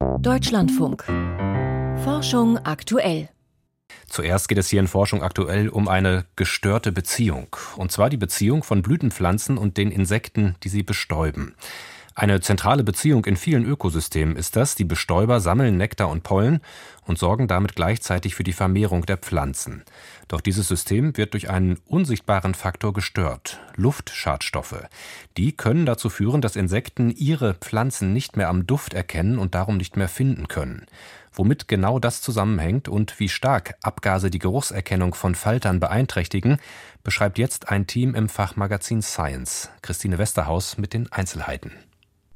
Deutschlandfunk. Forschung aktuell. Zuerst geht es hier in Forschung aktuell um eine gestörte Beziehung. Und zwar die Beziehung von Blütenpflanzen und den Insekten, die sie bestäuben. Eine zentrale Beziehung in vielen Ökosystemen ist das. Die Bestäuber sammeln Nektar und Pollen und sorgen damit gleichzeitig für die Vermehrung der Pflanzen. Doch dieses System wird durch einen unsichtbaren Faktor gestört. Luftschadstoffe. Die können dazu führen, dass Insekten ihre Pflanzen nicht mehr am Duft erkennen und darum nicht mehr finden können. Womit genau das zusammenhängt und wie stark Abgase die Geruchserkennung von Faltern beeinträchtigen, beschreibt jetzt ein Team im Fachmagazin Science. Christine Westerhaus mit den Einzelheiten.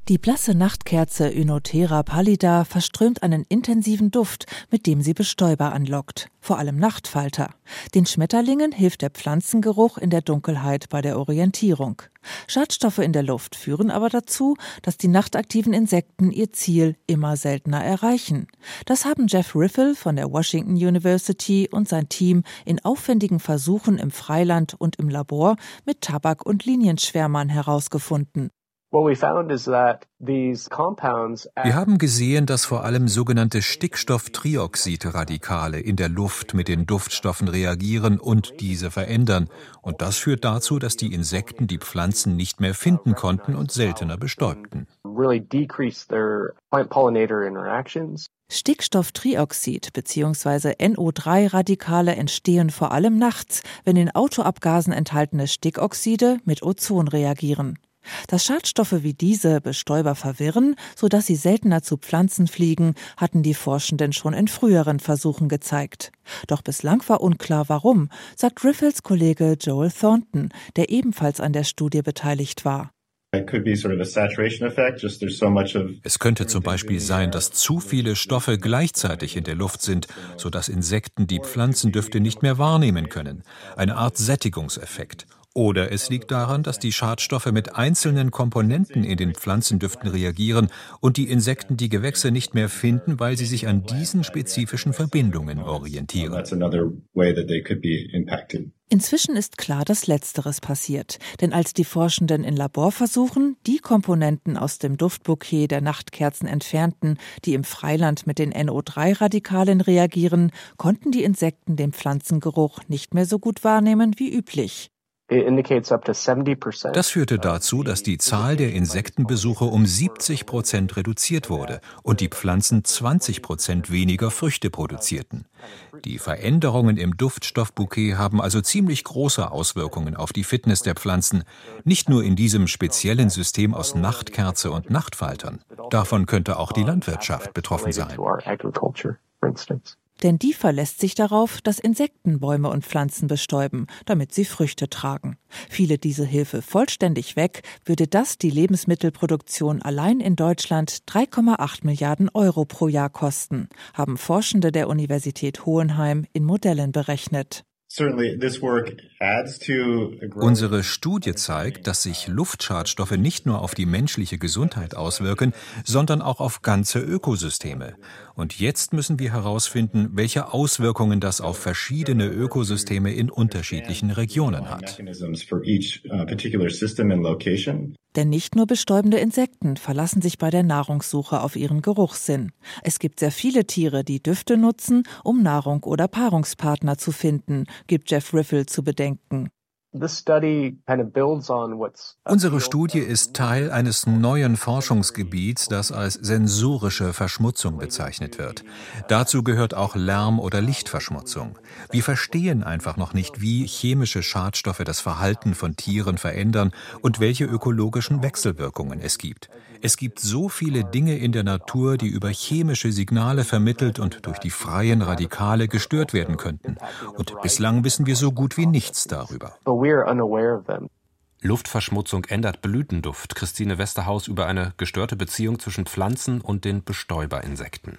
Die blasse Nachtkerze Ynotera pallida verströmt einen intensiven Duft, mit dem sie Bestäuber anlockt, vor allem Nachtfalter. Den Schmetterlingen hilft der Pflanzengeruch in der Dunkelheit bei der Orientierung. Schadstoffe in der Luft führen aber dazu, dass die nachtaktiven Insekten ihr Ziel immer seltener erreichen. Das haben Jeff Riffle von der Washington University und sein Team in aufwendigen Versuchen im Freiland und im Labor mit Tabak- und Linienschwärmern herausgefunden. Wir haben gesehen, dass vor allem sogenannte Stickstofftrioxidradikale in der Luft mit den Duftstoffen reagieren und diese verändern. Und das führt dazu, dass die Insekten die Pflanzen nicht mehr finden konnten und seltener bestäubten. Stickstofftrioxid bzw. NO3-Radikale entstehen vor allem nachts, wenn in Autoabgasen enthaltene Stickoxide mit Ozon reagieren. Dass Schadstoffe wie diese Bestäuber verwirren, sodass sie seltener zu Pflanzen fliegen, hatten die Forschenden schon in früheren Versuchen gezeigt. Doch bislang war unklar warum, sagt Riffels Kollege Joel Thornton, der ebenfalls an der Studie beteiligt war. Es könnte zum Beispiel sein, dass zu viele Stoffe gleichzeitig in der Luft sind, sodass Insekten die Pflanzendüfte nicht mehr wahrnehmen können. Eine Art Sättigungseffekt. Oder es liegt daran, dass die Schadstoffe mit einzelnen Komponenten in den Pflanzendüften reagieren und die Insekten die Gewächse nicht mehr finden, weil sie sich an diesen spezifischen Verbindungen orientieren. Inzwischen ist klar, dass Letzteres passiert. Denn als die Forschenden in Laborversuchen die Komponenten aus dem Duftbouquet der Nachtkerzen entfernten, die im Freiland mit den NO3-Radikalen reagieren, konnten die Insekten den Pflanzengeruch nicht mehr so gut wahrnehmen wie üblich. Das führte dazu, dass die Zahl der Insektenbesuche um 70 Prozent reduziert wurde und die Pflanzen 20 Prozent weniger Früchte produzierten. Die Veränderungen im Duftstoffbouquet haben also ziemlich große Auswirkungen auf die Fitness der Pflanzen, nicht nur in diesem speziellen System aus Nachtkerze und Nachtfaltern. Davon könnte auch die Landwirtschaft betroffen sein denn die verlässt sich darauf, dass Insekten Bäume und Pflanzen bestäuben, damit sie Früchte tragen. Fiele diese Hilfe vollständig weg, würde das die Lebensmittelproduktion allein in Deutschland 3,8 Milliarden Euro pro Jahr kosten, haben Forschende der Universität Hohenheim in Modellen berechnet. Unsere Studie zeigt, dass sich Luftschadstoffe nicht nur auf die menschliche Gesundheit auswirken, sondern auch auf ganze Ökosysteme. Und jetzt müssen wir herausfinden, welche Auswirkungen das auf verschiedene Ökosysteme in unterschiedlichen Regionen hat. Denn nicht nur bestäubende Insekten verlassen sich bei der Nahrungssuche auf ihren Geruchssinn. Es gibt sehr viele Tiere, die Düfte nutzen, um Nahrung oder Paarungspartner zu finden, gibt Jeff Riffle zu bedenken. Unsere Studie ist Teil eines neuen Forschungsgebiets, das als sensorische Verschmutzung bezeichnet wird. Dazu gehört auch Lärm- oder Lichtverschmutzung. Wir verstehen einfach noch nicht, wie chemische Schadstoffe das Verhalten von Tieren verändern und welche ökologischen Wechselwirkungen es gibt. Es gibt so viele Dinge in der Natur, die über chemische Signale vermittelt und durch die freien Radikale gestört werden könnten. Und bislang wissen wir so gut wie nichts darüber. Luftverschmutzung ändert Blütenduft. Christine Westerhaus über eine gestörte Beziehung zwischen Pflanzen und den Bestäuberinsekten.